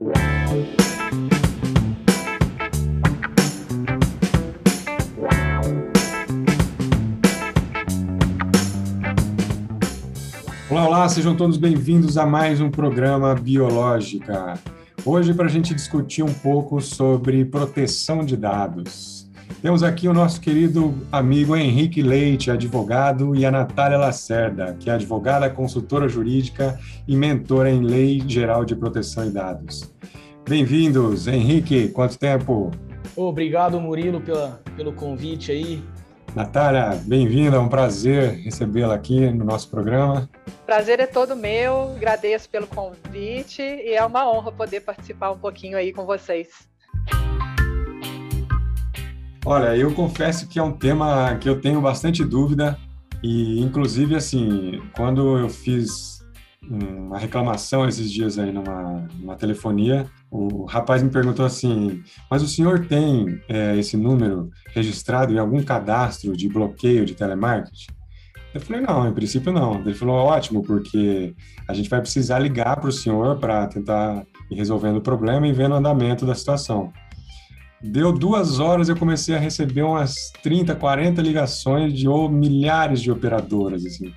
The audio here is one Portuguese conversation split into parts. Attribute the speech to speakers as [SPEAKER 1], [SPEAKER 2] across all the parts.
[SPEAKER 1] Olá, olá, sejam todos bem-vindos a mais um programa Biológica. Hoje, para a gente discutir um pouco sobre proteção de dados. Temos aqui o nosso querido amigo Henrique Leite, advogado, e a Natália Lacerda, que é advogada, consultora jurídica e mentora em Lei Geral de Proteção de Dados. Bem-vindos, Henrique, quanto tempo?
[SPEAKER 2] Obrigado, Murilo, pela, pelo convite aí.
[SPEAKER 1] Natália, bem-vinda, é um prazer recebê-la aqui no nosso programa.
[SPEAKER 3] Prazer é todo meu, agradeço pelo convite e é uma honra poder participar um pouquinho aí com vocês.
[SPEAKER 1] Olha, eu confesso que é um tema que eu tenho bastante dúvida e, inclusive, assim, quando eu fiz uma reclamação esses dias aí numa, numa telefonia, o rapaz me perguntou assim: Mas o senhor tem é, esse número registrado em algum cadastro de bloqueio de telemarketing? Eu falei: Não, em princípio não. Ele falou: Ótimo, porque a gente vai precisar ligar para o senhor para tentar ir resolvendo o problema e vendo o andamento da situação. Deu duas horas eu comecei a receber umas 30, 40 ligações de ou milhares de operadoras, assim.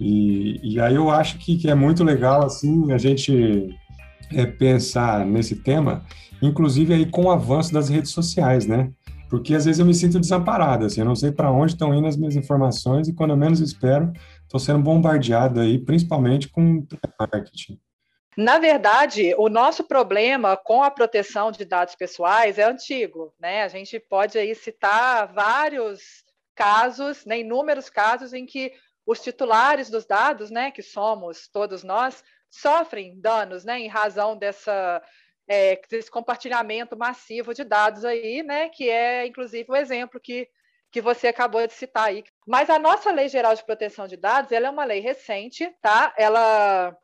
[SPEAKER 1] E, e aí eu acho que, que é muito legal, assim, a gente é, pensar nesse tema, inclusive aí com o avanço das redes sociais, né? Porque às vezes eu me sinto desamparado, assim, eu não sei para onde estão indo as minhas informações e quando eu menos espero, estou sendo bombardeado aí, principalmente com marketing.
[SPEAKER 3] Na verdade, o nosso problema com a proteção de dados pessoais é antigo, né? A gente pode aí citar vários casos, né, inúmeros casos em que os titulares dos dados, né, que somos todos nós, sofrem danos, né, em razão dessa é, desse compartilhamento massivo de dados aí, né, que é inclusive o exemplo que que você acabou de citar aí. Mas a nossa Lei Geral de Proteção de Dados, ela é uma lei recente, tá? Ela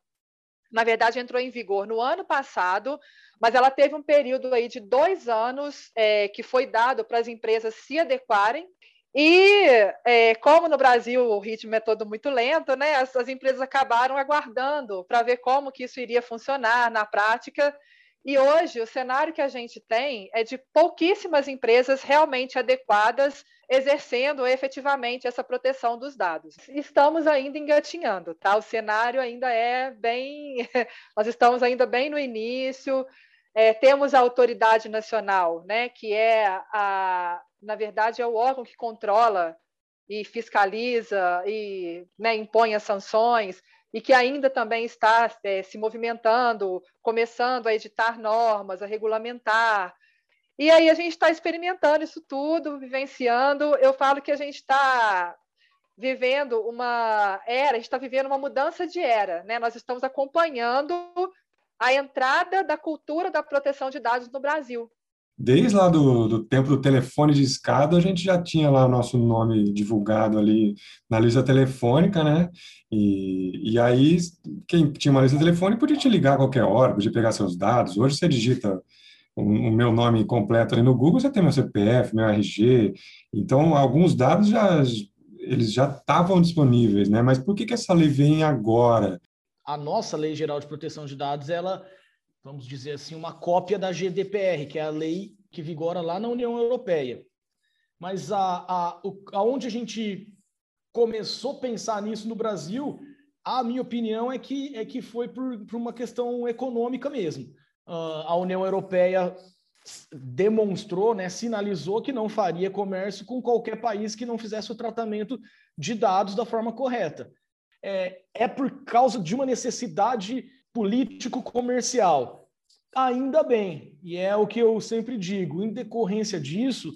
[SPEAKER 3] na verdade, entrou em vigor no ano passado, mas ela teve um período aí de dois anos é, que foi dado para as empresas se adequarem e é, como no Brasil o ritmo é todo muito lento, né, as, as empresas acabaram aguardando para ver como que isso iria funcionar na prática. E hoje o cenário que a gente tem é de pouquíssimas empresas realmente adequadas exercendo efetivamente essa proteção dos dados. Estamos ainda engatinhando, tá? O cenário ainda é bem, nós estamos ainda bem no início. É, temos a autoridade nacional, né, que é a, na verdade, é o órgão que controla e fiscaliza e né, impõe as sanções e que ainda também está é, se movimentando, começando a editar normas, a regulamentar. E aí a gente está experimentando isso tudo, vivenciando. Eu falo que a gente está vivendo uma era, a gente está vivendo uma mudança de era, né? Nós estamos acompanhando a entrada da cultura da proteção de dados no Brasil
[SPEAKER 1] desde lá do, do tempo do telefone de escada, a gente já tinha lá o nosso nome divulgado ali na lista telefônica, né? E, e aí, quem tinha uma lista telefônica podia te ligar a qualquer hora, podia pegar seus dados. Hoje você digita o, meu nome completo ali no Google, você tem meu CPF, meu RG. Então, alguns dados já eles já estavam disponíveis, né? Mas por que, que essa lei vem agora?
[SPEAKER 2] A nossa Lei Geral de Proteção de Dados, ela vamos dizer assim, uma cópia da GDPR, que é a lei que vigora lá na União Europeia. Mas a, a, o, aonde a gente começou a pensar nisso no Brasil, a minha opinião é que, é que foi por, por uma questão econômica mesmo. Uh, a União Europeia demonstrou, né, sinalizou que não faria comércio com qualquer país que não fizesse o tratamento de dados da forma correta. É, é por causa de uma necessidade político-comercial. Ainda bem, e é o que eu sempre digo, em decorrência disso,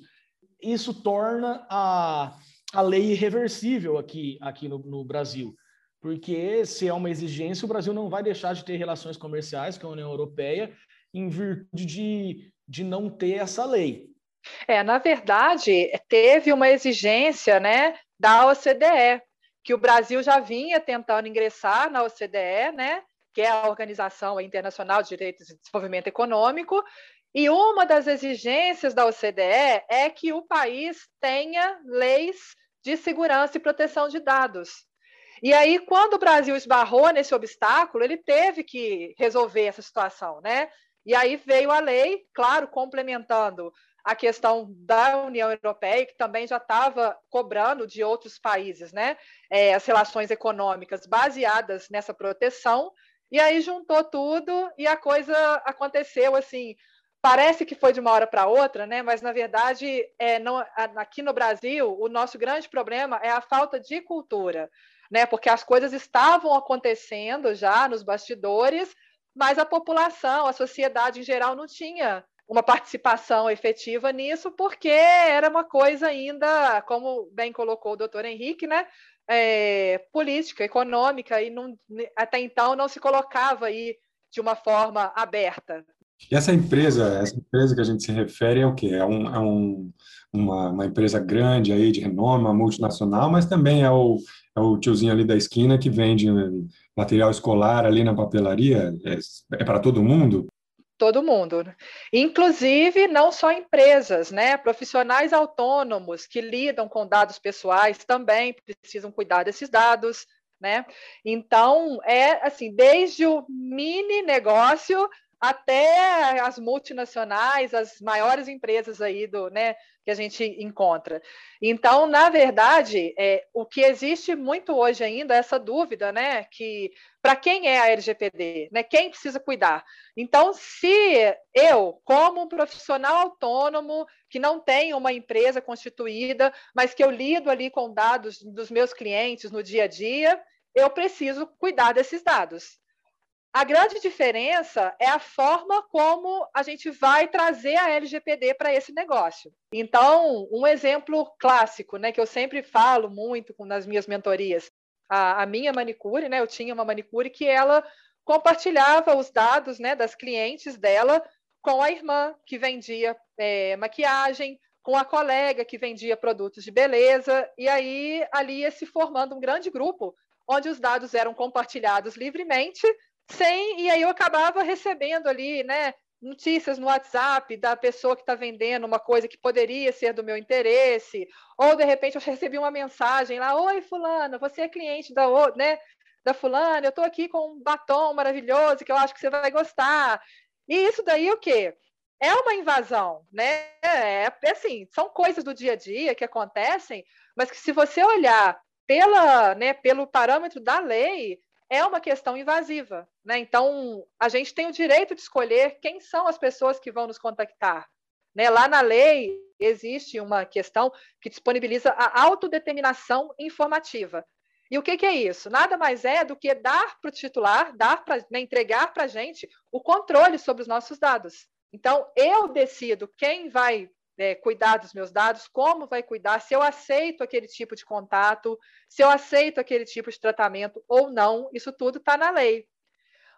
[SPEAKER 2] isso torna a, a lei irreversível aqui, aqui no, no Brasil. Porque se é uma exigência, o Brasil não vai deixar de ter relações comerciais com a União Europeia em virtude de, de não ter essa lei.
[SPEAKER 3] É, na verdade, teve uma exigência né, da OCDE, que o Brasil já vinha tentando ingressar na OCDE, né? que é a Organização Internacional de Direitos e Desenvolvimento Econômico, e uma das exigências da OCDE é que o país tenha leis de segurança e proteção de dados. E aí, quando o Brasil esbarrou nesse obstáculo, ele teve que resolver essa situação, né? E aí veio a lei, claro, complementando a questão da União Europeia, que também já estava cobrando de outros países né, é, as relações econômicas baseadas nessa proteção, e aí juntou tudo e a coisa aconteceu assim. Parece que foi de uma hora para outra, né? mas na verdade, é, não, aqui no Brasil, o nosso grande problema é a falta de cultura, né? porque as coisas estavam acontecendo já nos bastidores, mas a população, a sociedade em geral não tinha uma participação efetiva nisso, porque era uma coisa ainda, como bem colocou o doutor Henrique, né? É, política, econômica, e não, até então não se colocava aí de uma forma aberta.
[SPEAKER 1] E essa empresa, essa empresa que a gente se refere é o quê? É, um, é um, uma, uma, empresa grande aí de renome, uma multinacional, mas também é o, é o tiozinho ali da esquina que vende material escolar ali na papelaria? É, é para todo mundo?
[SPEAKER 3] todo mundo. Inclusive, não só empresas, né? Profissionais autônomos que lidam com dados pessoais também precisam cuidar desses dados, né? Então, é assim, desde o mini negócio até as multinacionais, as maiores empresas aí do, né, que a gente encontra. Então, na verdade, é, o que existe muito hoje ainda é essa dúvida, né, que para quem é a LGPD, né, quem precisa cuidar. Então, se eu, como um profissional autônomo que não tem uma empresa constituída, mas que eu lido ali com dados dos meus clientes no dia a dia, eu preciso cuidar desses dados. A grande diferença é a forma como a gente vai trazer a LGPD para esse negócio. Então, um exemplo clássico, né, que eu sempre falo muito nas minhas mentorias, a, a minha manicure, né, eu tinha uma manicure que ela compartilhava os dados, né, das clientes dela com a irmã que vendia é, maquiagem, com a colega que vendia produtos de beleza, e aí ali ia se formando um grande grupo onde os dados eram compartilhados livremente sem e aí eu acabava recebendo ali, né, notícias no WhatsApp da pessoa que está vendendo uma coisa que poderia ser do meu interesse, ou de repente eu recebi uma mensagem lá, oi fulano, você é cliente da, né, da fulana, eu estou aqui com um batom maravilhoso que eu acho que você vai gostar. E isso daí o quê? É uma invasão, né? É, é assim, são coisas do dia a dia que acontecem, mas que se você olhar pela, né, pelo parâmetro da lei, é uma questão invasiva. Né? Então, a gente tem o direito de escolher quem são as pessoas que vão nos contactar. Né? Lá na lei existe uma questão que disponibiliza a autodeterminação informativa. E o que, que é isso? Nada mais é do que dar para o titular, dar pra, né, entregar para a gente o controle sobre os nossos dados. Então, eu decido quem vai é, cuidar dos meus dados, como vai cuidar, se eu aceito aquele tipo de contato, se eu aceito aquele tipo de tratamento ou não, isso tudo está na lei.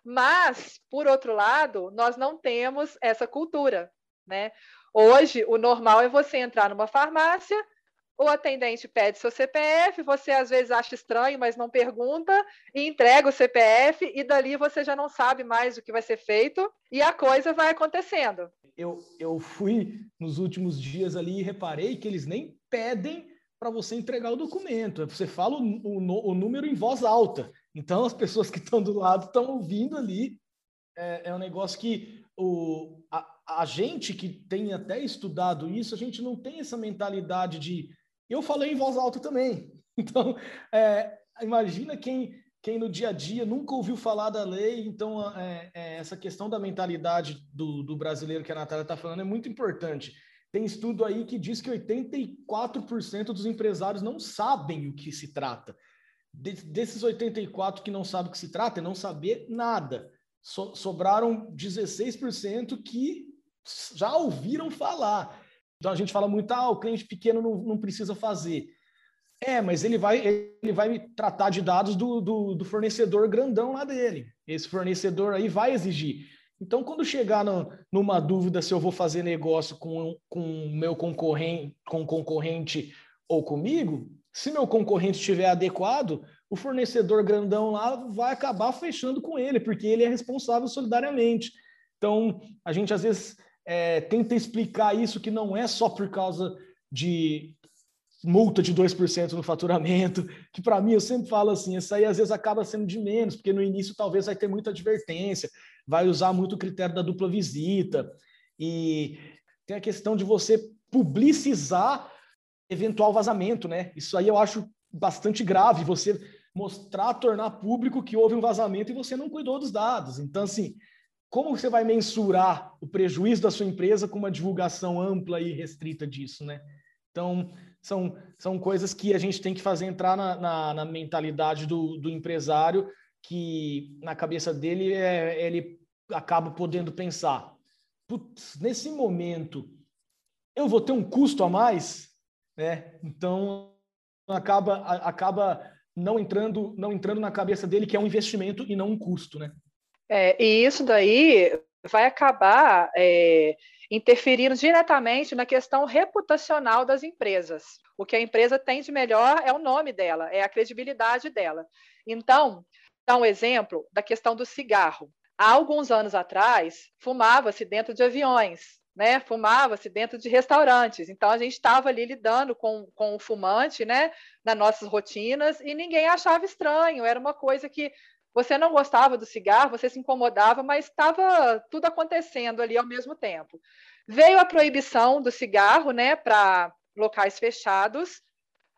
[SPEAKER 3] Mas, por outro lado, nós não temos essa cultura. Né? Hoje, o normal é você entrar numa farmácia, o atendente pede seu CPF, você às vezes acha estranho, mas não pergunta, e entrega o CPF, e dali você já não sabe mais o que vai ser feito, e a coisa vai acontecendo.
[SPEAKER 2] Eu, eu fui nos últimos dias ali e reparei que eles nem pedem para você entregar o documento. Você fala o, o, o, número em voz alta. Então, as pessoas que estão do lado estão ouvindo ali. É, é um negócio que o, a, a gente que tem até estudado isso, a gente não tem essa mentalidade de eu falei em voz alta também. Então, é, imagina quem, quem no dia a dia nunca ouviu falar da lei. Então, é, é, essa questão da mentalidade do, do brasileiro que a Natália está falando é muito importante. Tem estudo aí que diz que 84% dos empresários não sabem o que se trata. De, desses 84 que não sabem o que se trata, é não saber nada. So, sobraram 16% que já ouviram falar. Então a gente fala muito, ah, o cliente pequeno não, não precisa fazer. É, mas ele vai, ele vai tratar de dados do, do, do, fornecedor grandão lá dele. Esse fornecedor aí vai exigir. Então, quando chegar no, numa dúvida se eu vou fazer negócio com o meu concorrente, com concorrente ou comigo, se meu concorrente estiver adequado, o fornecedor grandão lá vai acabar fechando com ele, porque ele é responsável solidariamente. Então, a gente às vezes é, tenta explicar isso que não é só por causa de multa de 2% no faturamento, que para mim eu sempre falo assim, isso aí às vezes acaba sendo de menos, porque no início talvez vai ter muita advertência, vai usar muito o critério da dupla visita e tem a questão de você publicizar eventual vazamento, né? Isso aí eu acho bastante grave, você mostrar, tornar público que houve um vazamento e você não cuidou dos dados. Então, assim, como você vai mensurar o prejuízo da sua empresa com uma divulgação ampla e restrita disso, né? Então, são, são coisas que a gente tem que fazer entrar na, na, na mentalidade do, do empresário, que na cabeça dele é, ele acaba podendo pensar, putz, nesse momento eu vou ter um custo a mais, né? Então acaba acaba não entrando não entrando na cabeça dele que é um investimento e não um custo, né?
[SPEAKER 3] É, e isso daí vai acabar é, interferindo diretamente na questão reputacional das empresas. O que a empresa tem de melhor é o nome dela, é a credibilidade dela. Então, dá um exemplo da questão do cigarro. Há alguns anos atrás, fumava-se dentro de aviões, né? Fumava-se dentro de restaurantes. Então a gente estava ali lidando com, com o fumante, né? Nas nossas rotinas e ninguém achava estranho. Era uma coisa que você não gostava do cigarro, você se incomodava, mas estava tudo acontecendo ali ao mesmo tempo. Veio a proibição do cigarro, né, para locais fechados.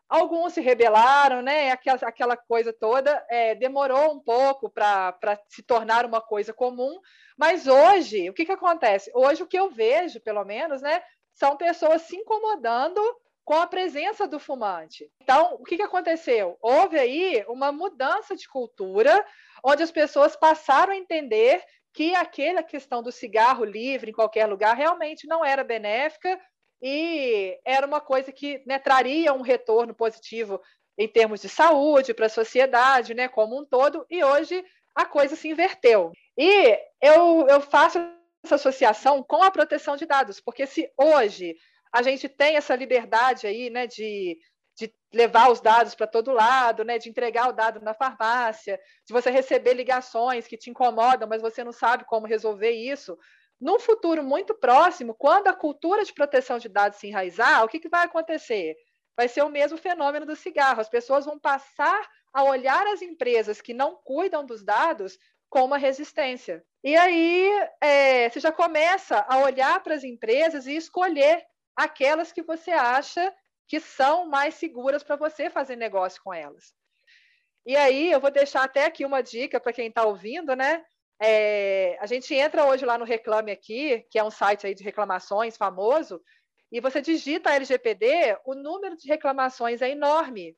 [SPEAKER 3] Alguns se rebelaram, né? Aquela, aquela coisa toda é, demorou um pouco para se tornar uma coisa comum, mas hoje, o que, que acontece? Hoje, o que eu vejo, pelo menos, né, são pessoas se incomodando com a presença do fumante. Então, o que, que aconteceu? Houve aí uma mudança de cultura, onde as pessoas passaram a entender que aquela questão do cigarro livre em qualquer lugar realmente não era benéfica e era uma coisa que né, traria um retorno positivo em termos de saúde para a sociedade, né, como um todo. E hoje a coisa se inverteu. E eu, eu faço essa associação com a proteção de dados, porque se hoje a gente tem essa liberdade aí, né, de de levar os dados para todo lado, né, de entregar o dado na farmácia, de você receber ligações que te incomodam, mas você não sabe como resolver isso. Num futuro muito próximo, quando a cultura de proteção de dados se enraizar, o que, que vai acontecer? Vai ser o mesmo fenômeno do cigarro. As pessoas vão passar a olhar as empresas que não cuidam dos dados com uma resistência. E aí é, você já começa a olhar para as empresas e escolher aquelas que você acha que são mais seguras para você fazer negócio com elas. E aí, eu vou deixar até aqui uma dica para quem está ouvindo, né? É, a gente entra hoje lá no Reclame Aqui, que é um site aí de reclamações famoso, e você digita LGPD, o número de reclamações é enorme.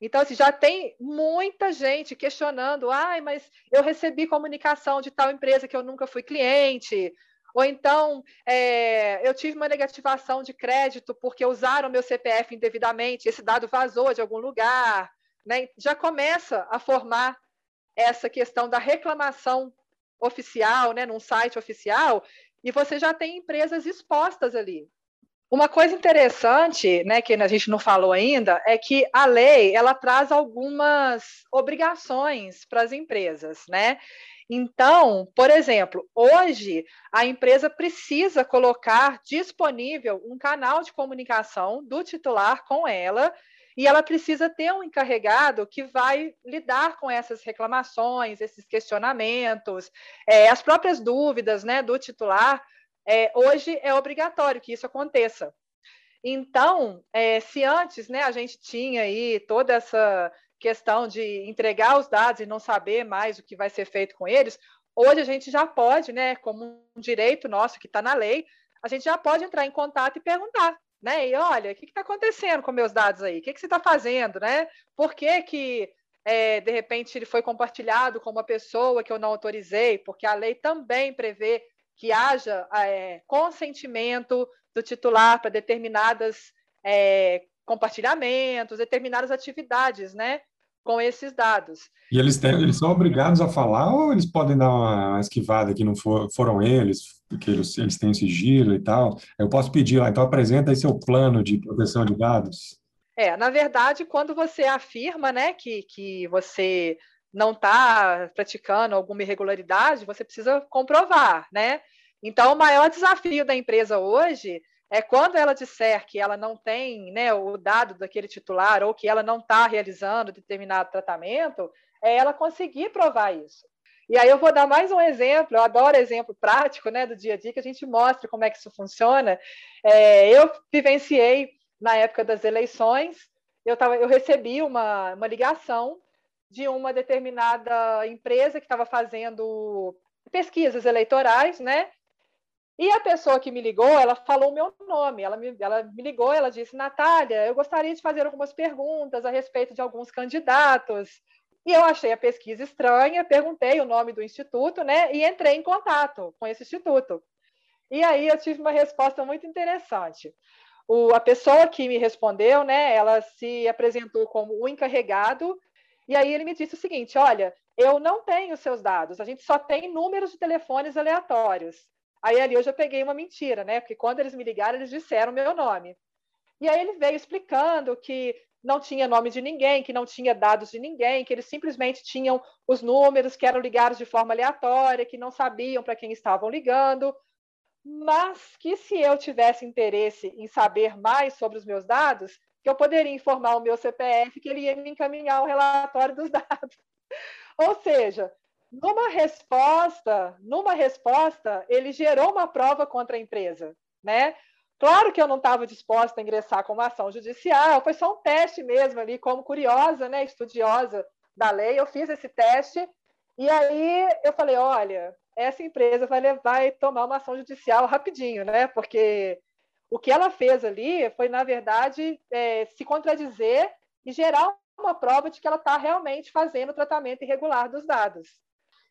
[SPEAKER 3] Então, assim, já tem muita gente questionando, ai, mas eu recebi comunicação de tal empresa que eu nunca fui cliente, ou então, é, eu tive uma negativação de crédito porque usaram meu CPF indevidamente, esse dado vazou de algum lugar. Né? Já começa a formar essa questão da reclamação oficial, né, num site oficial, e você já tem empresas expostas ali. Uma coisa interessante, né, que a gente não falou ainda, é que a lei ela traz algumas obrigações para as empresas, né? Então, por exemplo, hoje a empresa precisa colocar disponível um canal de comunicação do titular com ela e ela precisa ter um encarregado que vai lidar com essas reclamações, esses questionamentos, é, as próprias dúvidas né, do titular. É, hoje é obrigatório que isso aconteça. Então, é, se antes né, a gente tinha aí toda essa questão de entregar os dados e não saber mais o que vai ser feito com eles, hoje a gente já pode, né, como um direito nosso que está na lei, a gente já pode entrar em contato e perguntar, né? E olha, o que está acontecendo com meus dados aí? O que, que você está fazendo, né? Por que, que é, de repente ele foi compartilhado com uma pessoa que eu não autorizei? Porque a lei também prevê que haja é, consentimento do titular para determinadas é, compartilhamentos, determinadas atividades, né? Com esses dados.
[SPEAKER 1] E eles, têm, eles são obrigados a falar ou eles podem dar uma esquivada que não for, foram eles, porque eles, eles têm sigilo e tal? Eu posso pedir lá, então apresenta aí seu plano de proteção de dados.
[SPEAKER 3] É, na verdade, quando você afirma né, que, que você não está praticando alguma irregularidade, você precisa comprovar, né? Então, o maior desafio da empresa hoje é quando ela disser que ela não tem né, o dado daquele titular ou que ela não está realizando determinado tratamento, é ela conseguir provar isso. E aí eu vou dar mais um exemplo, eu adoro exemplo prático né, do dia a dia, que a gente mostra como é que isso funciona. É, eu vivenciei na época das eleições, eu, tava, eu recebi uma, uma ligação de uma determinada empresa que estava fazendo pesquisas eleitorais, né? E a pessoa que me ligou, ela falou o meu nome. Ela me, ela me ligou, ela disse: Natália, eu gostaria de fazer algumas perguntas a respeito de alguns candidatos. E eu achei a pesquisa estranha, perguntei o nome do instituto, né? E entrei em contato com esse instituto. E aí eu tive uma resposta muito interessante. O, a pessoa que me respondeu, né? Ela se apresentou como o encarregado. E aí ele me disse o seguinte: olha, eu não tenho seus dados, a gente só tem números de telefones aleatórios. Aí ali eu já peguei uma mentira, né? Porque quando eles me ligaram, eles disseram meu nome. E aí ele veio explicando que não tinha nome de ninguém, que não tinha dados de ninguém, que eles simplesmente tinham os números que eram ligados de forma aleatória, que não sabiam para quem estavam ligando, mas que se eu tivesse interesse em saber mais sobre os meus dados, que eu poderia informar o meu CPF que ele ia me encaminhar o relatório dos dados. Ou seja, numa resposta, numa resposta, ele gerou uma prova contra a empresa, né? Claro que eu não estava disposta a ingressar com uma ação judicial, foi só um teste mesmo ali, como curiosa, né, estudiosa da lei, eu fiz esse teste e aí eu falei, olha, essa empresa vai, levar, vai tomar uma ação judicial rapidinho, né? Porque o que ela fez ali foi, na verdade, é, se contradizer e gerar uma prova de que ela está realmente fazendo o tratamento irregular dos dados.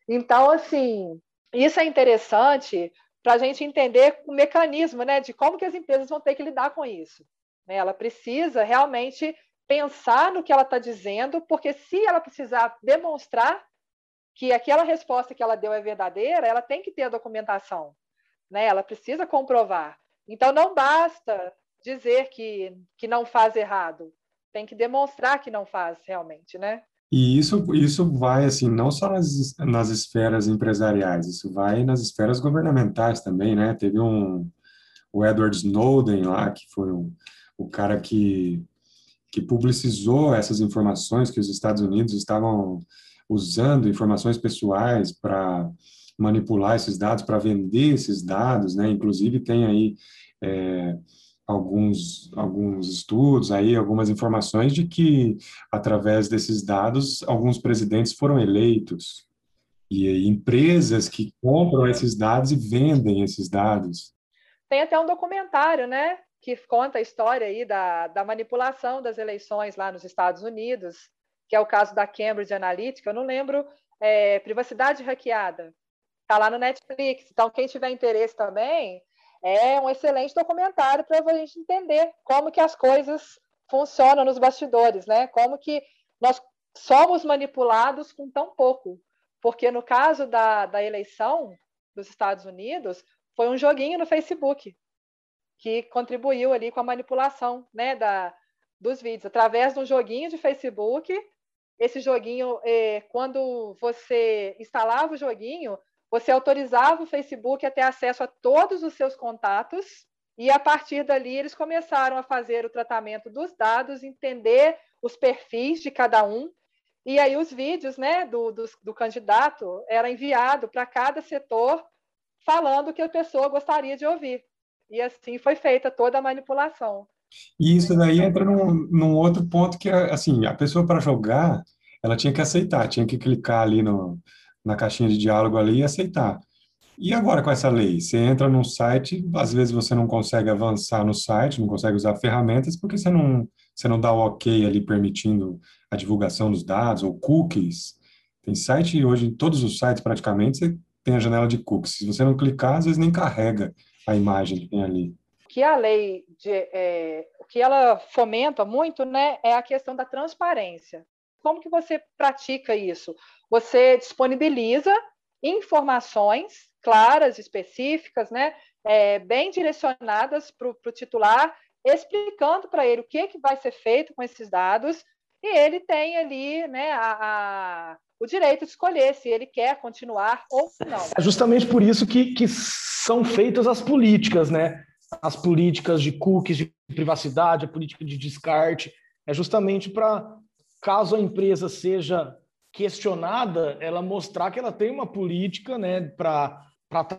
[SPEAKER 3] Então, assim, isso é interessante para a gente entender o mecanismo né, de como que as empresas vão ter que lidar com isso. Né? Ela precisa realmente pensar no que ela está dizendo, porque se ela precisar demonstrar que aquela resposta que ela deu é verdadeira, ela tem que ter a documentação. Né? Ela precisa comprovar. Então, não basta dizer que, que não faz errado, tem que demonstrar que não faz realmente, né?
[SPEAKER 1] E isso, isso vai, assim, não só nas, nas esferas empresariais, isso vai nas esferas governamentais também, né? Teve um, o Edward Snowden lá, que foi um, o cara que, que publicizou essas informações que os Estados Unidos estavam usando informações pessoais para manipular esses dados, para vender esses dados, né? Inclusive tem aí é, alguns, alguns estudos, aí algumas informações de que, através desses dados, alguns presidentes foram eleitos. E empresas que compram esses dados e vendem esses dados.
[SPEAKER 3] Tem até um documentário, né? Que conta a história aí da, da manipulação das eleições lá nos Estados Unidos, que é o caso da Cambridge Analytica. Eu não lembro, é, privacidade hackeada. Está lá no Netflix. Então, quem tiver interesse também, é um excelente documentário para a gente entender como que as coisas funcionam nos bastidores, né? Como que nós somos manipulados com tão pouco. Porque no caso da, da eleição dos Estados Unidos, foi um joguinho no Facebook que contribuiu ali com a manipulação né, da, dos vídeos. Através de um joguinho de Facebook, esse joguinho, eh, quando você instalava o joguinho, você autorizava o Facebook a ter acesso a todos os seus contatos e a partir dali eles começaram a fazer o tratamento dos dados, entender os perfis de cada um e aí os vídeos, né, do, do, do candidato era enviado para cada setor falando o que a pessoa gostaria de ouvir e assim foi feita toda a manipulação.
[SPEAKER 1] E isso daí entra num, num outro ponto que é, assim, a pessoa para jogar, ela tinha que aceitar, tinha que clicar ali no, na caixinha de diálogo ali e aceitar. E agora com essa lei? Você entra num site, às vezes você não consegue avançar no site, não consegue usar ferramentas, porque você não, você não dá o ok ali permitindo a divulgação dos dados, ou cookies. Tem site, hoje, em todos os sites praticamente, você tem a janela de cookies. Se você não clicar, às vezes nem carrega a imagem que tem ali.
[SPEAKER 3] Que a lei, de, é, o que ela fomenta muito, né, é a questão da transparência. Como que você pratica isso? Você disponibiliza informações claras, específicas, né, é, bem direcionadas para o titular, explicando para ele o que, que vai ser feito com esses dados, e ele tem ali né, a, a, o direito de escolher se ele quer continuar ou não.
[SPEAKER 2] É justamente por isso que, que são feitas as políticas, né? As políticas de cookies, de privacidade, a política de descarte, é justamente para caso a empresa seja questionada, ela mostrar que ela tem uma política né, para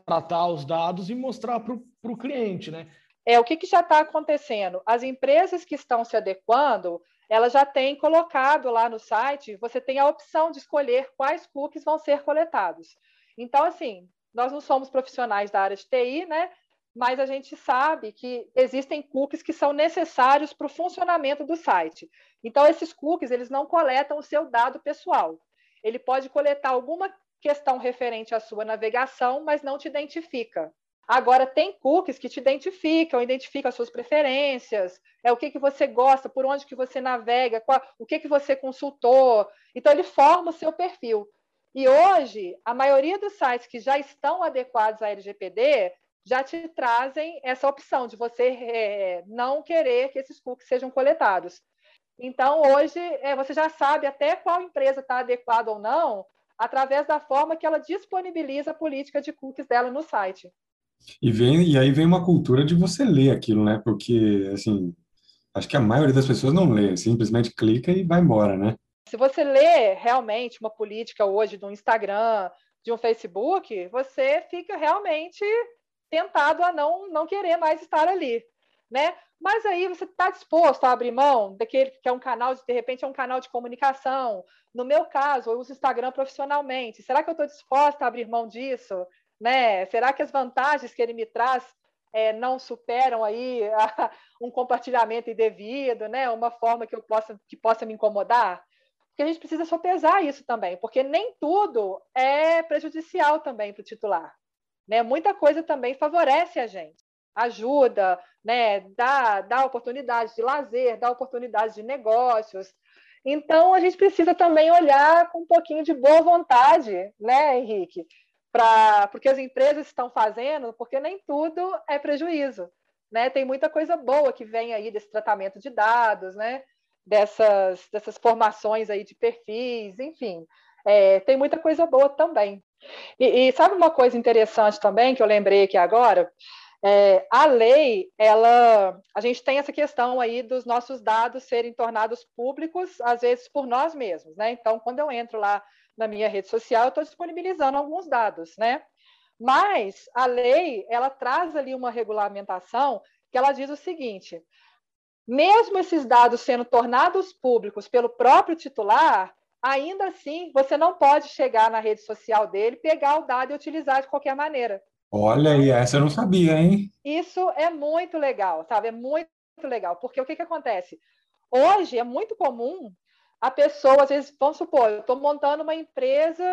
[SPEAKER 2] tratar os dados e mostrar para o cliente. Né?
[SPEAKER 3] É, o que, que já está acontecendo? As empresas que estão se adequando, elas já têm colocado lá no site, você tem a opção de escolher quais cookies vão ser coletados. Então, assim, nós não somos profissionais da área de TI, né? Mas a gente sabe que existem cookies que são necessários para o funcionamento do site. Então, esses cookies eles não coletam o seu dado pessoal. Ele pode coletar alguma questão referente à sua navegação, mas não te identifica. Agora, tem cookies que te identificam, identificam as suas preferências, é o que, que você gosta, por onde que você navega, qual, o que, que você consultou. Então, ele forma o seu perfil. E hoje, a maioria dos sites que já estão adequados à LGPD já te trazem essa opção de você é, não querer que esses cookies sejam coletados. Então, hoje, é, você já sabe até qual empresa está adequada ou não, através da forma que ela disponibiliza a política de cookies dela no site.
[SPEAKER 1] E, vem, e aí vem uma cultura de você ler aquilo, né? Porque, assim, acho que a maioria das pessoas não lê, simplesmente clica e vai embora, né?
[SPEAKER 3] Se você lê realmente uma política hoje do Instagram, de um Facebook, você fica realmente tentado a não, não querer mais estar ali, né? Mas aí você está disposto a abrir mão daquele que é um canal, de, de repente é um canal de comunicação. No meu caso, eu uso Instagram profissionalmente. Será que eu estou disposta a abrir mão disso? Né? Será que as vantagens que ele me traz é, não superam aí a, um compartilhamento indevido, né? Uma forma que eu possa que possa me incomodar? Porque a gente precisa sopesar isso também, porque nem tudo é prejudicial também para o titular. Né? Muita coisa também favorece a gente, ajuda, né? dá, dá oportunidade de lazer, dá oportunidade de negócios. Então, a gente precisa também olhar com um pouquinho de boa vontade, né, Henrique? Para porque as empresas estão fazendo, porque nem tudo é prejuízo. Né? Tem muita coisa boa que vem aí desse tratamento de dados, né? dessas, dessas formações aí de perfis, enfim. É, tem muita coisa boa também. E, e, sabe uma coisa interessante também que eu lembrei aqui agora? É, a lei, ela, a gente tem essa questão aí dos nossos dados serem tornados públicos, às vezes por nós mesmos, né? Então, quando eu entro lá na minha rede social, eu estou disponibilizando alguns dados, né? Mas a lei, ela traz ali uma regulamentação que ela diz o seguinte: mesmo esses dados sendo tornados públicos pelo próprio titular, ainda assim você não pode chegar na rede social dele, pegar o dado e utilizar de qualquer maneira.
[SPEAKER 1] Olha, e essa eu não sabia, hein?
[SPEAKER 3] Isso é muito legal, sabe? É muito legal, porque o que, que acontece? Hoje é muito comum a pessoa, às vezes, vamos supor, eu estou montando uma empresa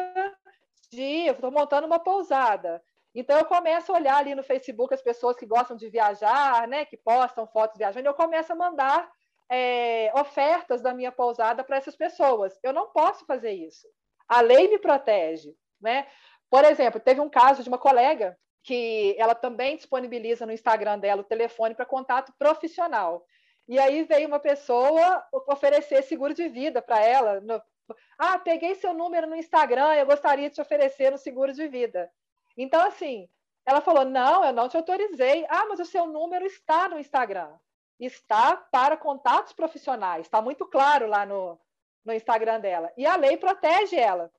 [SPEAKER 3] de. estou montando uma pousada. Então eu começo a olhar ali no Facebook as pessoas que gostam de viajar, né? Que postam fotos viajando, e eu começo a mandar é, ofertas da minha pousada para essas pessoas. Eu não posso fazer isso. A lei me protege, né? Por exemplo, teve um caso de uma colega que ela também disponibiliza no Instagram dela o telefone para contato profissional. E aí veio uma pessoa oferecer seguro de vida para ela. No... Ah, peguei seu número no Instagram, eu gostaria de te oferecer um seguro de vida. Então, assim, ela falou: não, eu não te autorizei. Ah, mas o seu número está no Instagram está para contatos profissionais, está muito claro lá no, no Instagram dela. E a lei protege ela.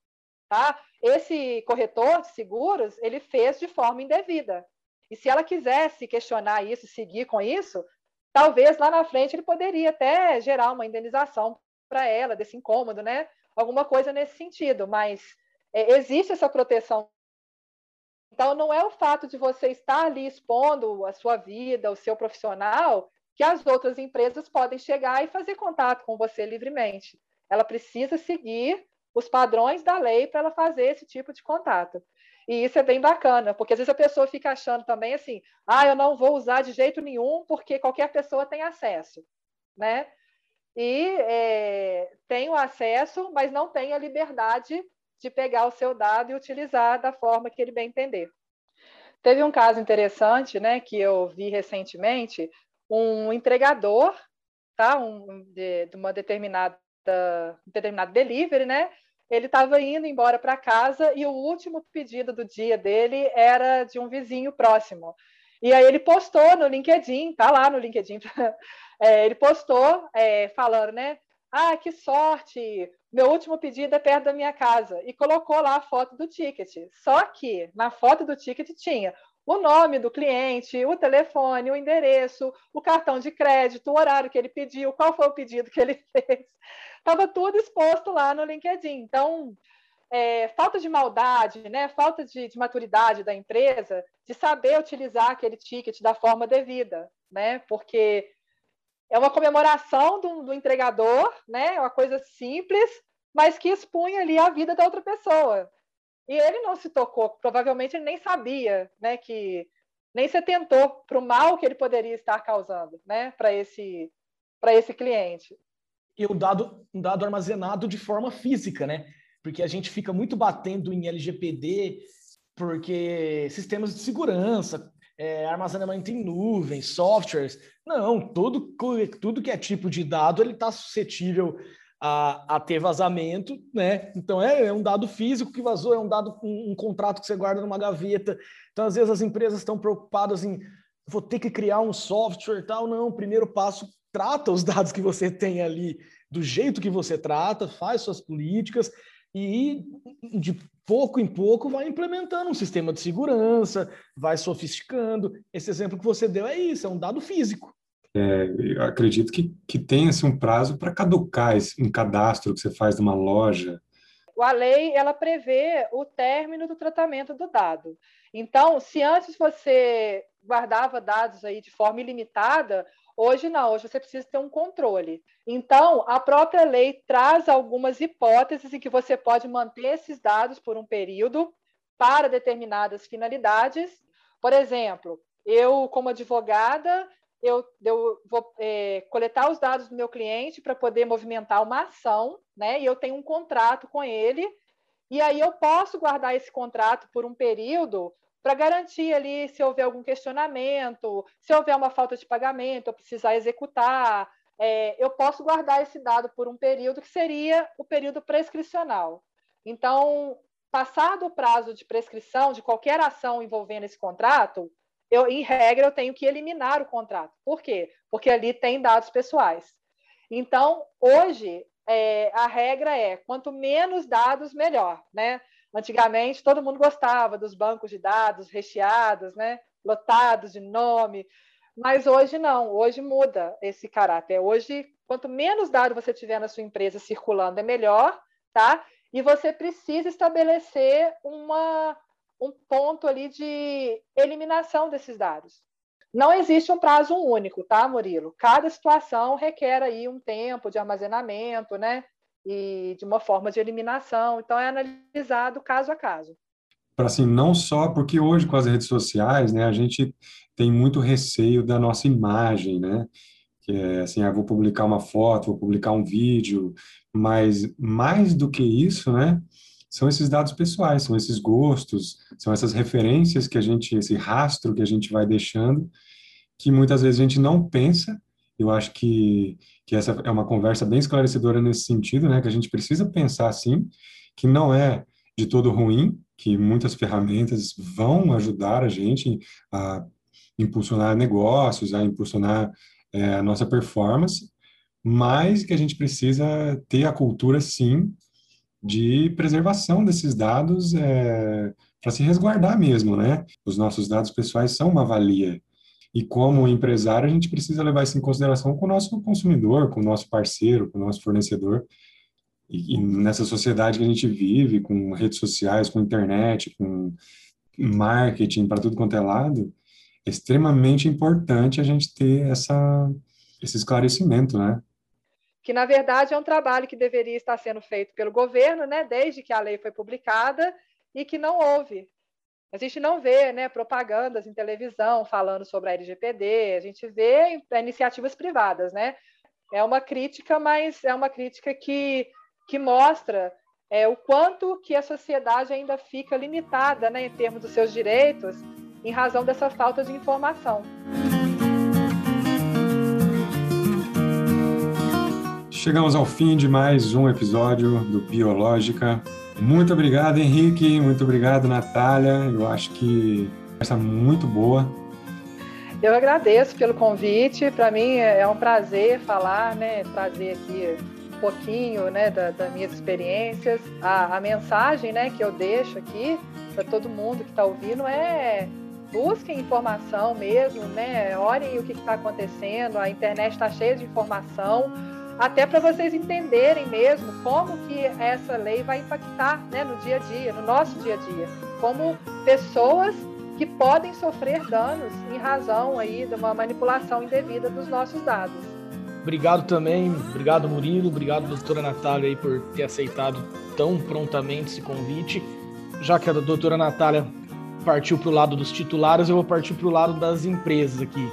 [SPEAKER 3] Tá? Esse corretor de seguros, ele fez de forma indevida. E se ela quisesse questionar isso, seguir com isso, talvez lá na frente ele poderia até gerar uma indenização para ela desse incômodo, né? Alguma coisa nesse sentido, mas é, existe essa proteção. Então, não é o fato de você estar ali expondo a sua vida, o seu profissional, que as outras empresas podem chegar e fazer contato com você livremente. Ela precisa seguir os padrões da lei para ela fazer esse tipo de contato. E isso é bem bacana, porque às vezes a pessoa fica achando também assim, ah, eu não vou usar de jeito nenhum porque qualquer pessoa tem acesso, né? E é, tem o acesso, mas não tem a liberdade de pegar o seu dado e utilizar da forma que ele bem entender. Teve um caso interessante, né, que eu vi recentemente, um entregador, tá? Um, de, de uma determinada determinado delivery, né? Ele estava indo embora para casa e o último pedido do dia dele era de um vizinho próximo. E aí ele postou no LinkedIn, tá lá no LinkedIn, é, ele postou é, falando, né? Ah, que sorte! meu último pedido é perto da minha casa. E colocou lá a foto do ticket. Só que na foto do ticket tinha o nome do cliente, o telefone, o endereço, o cartão de crédito, o horário que ele pediu, qual foi o pedido que ele fez. Estava tudo exposto lá no LinkedIn. Então, é, falta de maldade, né? falta de, de, maturidade da empresa de saber utilizar aquele ticket da forma devida, né? porque é uma comemoração do, do entregador, né? É uma coisa simples, mas que expunha ali a vida da outra pessoa. E ele não se tocou, provavelmente ele nem sabia, né, que nem se atentou para o mal que ele poderia estar causando, né, para esse para esse cliente.
[SPEAKER 2] E o dado um dado armazenado de forma física, né? Porque a gente fica muito batendo em LGPD, porque sistemas de segurança, é, armazenamento em nuvem, softwares. Não, todo, tudo que é tipo de dado ele está suscetível a, a, ter vazamento, né? Então é, é, um dado físico que vazou, é um dado, um, um, contrato que você guarda numa gaveta. Então, às vezes, as empresas estão preocupadas em vou ter que criar um software tal. Não, primeiro passo trata os dados que você tem ali do jeito que você trata, faz suas políticas e de pouco em pouco vai implementando um sistema de segurança, vai sofisticando. Esse exemplo que você deu é isso, é um dado físico.
[SPEAKER 1] É, acredito que, que tenha assim, um prazo para caducar esse, um cadastro que você faz numa loja.
[SPEAKER 3] A lei ela prevê o término do tratamento do dado. Então, se antes você guardava dados aí de forma ilimitada, Hoje não, hoje você precisa ter um controle. Então, a própria lei traz algumas hipóteses em que você pode manter esses dados por um período para determinadas finalidades. Por exemplo, eu, como advogada, eu, eu vou é, coletar os dados do meu cliente para poder movimentar uma ação, né? E eu tenho um contrato com ele, e aí eu posso guardar esse contrato por um período para garantir ali se houver algum questionamento, se houver uma falta de pagamento, eu precisar executar, é, eu posso guardar esse dado por um período que seria o período prescricional. Então, passado o prazo de prescrição de qualquer ação envolvendo esse contrato, eu, em regra, eu tenho que eliminar o contrato. Por quê? Porque ali tem dados pessoais. Então, hoje, é, a regra é quanto menos dados, melhor, né? Antigamente, todo mundo gostava dos bancos de dados recheados, né? lotados de nome, mas hoje não, hoje muda esse caráter. Hoje, quanto menos dados você tiver na sua empresa circulando, é melhor, tá? E você precisa estabelecer uma, um ponto ali de eliminação desses dados. Não existe um prazo único, tá, Murilo? Cada situação requer aí um tempo de armazenamento, né? e de uma forma de eliminação. Então, é analisado caso a caso.
[SPEAKER 1] Para assim, não só porque hoje com as redes sociais, né, a gente tem muito receio da nossa imagem, né? Que é assim, ah, vou publicar uma foto, vou publicar um vídeo, mas mais do que isso, né? São esses dados pessoais, são esses gostos, são essas referências que a gente, esse rastro que a gente vai deixando, que muitas vezes a gente não pensa eu acho que, que essa é uma conversa bem esclarecedora nesse sentido, né? Que a gente precisa pensar assim, que não é de todo ruim, que muitas ferramentas vão ajudar a gente a impulsionar negócios, a impulsionar é, a nossa performance, mas que a gente precisa ter a cultura, sim, de preservação desses dados é, para se resguardar mesmo, né? Os nossos dados pessoais são uma valia e como empresário, a gente precisa levar isso em consideração com o nosso consumidor, com o nosso parceiro, com o nosso fornecedor. E, e nessa sociedade que a gente vive, com redes sociais, com internet, com marketing para tudo quanto é lado, é extremamente importante a gente ter essa, esse esclarecimento, né?
[SPEAKER 3] Que, na verdade, é um trabalho que deveria estar sendo feito pelo governo, né, desde que a lei foi publicada, e que não houve. A gente não vê né, propagandas em televisão falando sobre a LGPD, a gente vê iniciativas privadas, né? É uma crítica, mas é uma crítica que, que mostra é, o quanto que a sociedade ainda fica limitada né, em termos dos seus direitos em razão dessa falta de informação.
[SPEAKER 1] Chegamos ao fim de mais um episódio do Biológica. Muito obrigado, Henrique. Muito obrigado, Natália. Eu acho que essa muito boa.
[SPEAKER 3] Eu agradeço pelo convite. Para mim é um prazer falar, né? Trazer aqui um pouquinho né, da, das minhas experiências. A, a mensagem né, que eu deixo aqui para todo mundo que está ouvindo é busquem informação mesmo, né? Olhem o que está acontecendo, a internet está cheia de informação, até para vocês entenderem mesmo como que essa lei vai impactar né, no dia a dia, no nosso dia a dia, como pessoas que podem sofrer danos em razão aí de uma manipulação indevida dos nossos dados.
[SPEAKER 2] Obrigado também, obrigado Murilo, obrigado doutora Natália aí por ter aceitado tão prontamente esse convite. Já que a doutora Natália partiu para o lado dos titulares, eu vou partir para o lado das empresas aqui.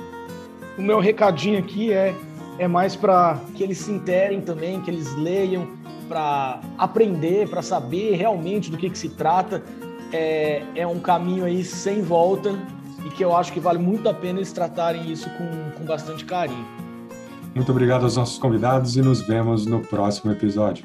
[SPEAKER 2] O meu recadinho aqui é, é mais para que eles se interem também, que eles leiam, para aprender, para saber realmente do que, que se trata. É, é um caminho aí sem volta e que eu acho que vale muito a pena eles tratarem isso com, com bastante carinho.
[SPEAKER 1] Muito obrigado aos nossos convidados e nos vemos no próximo episódio.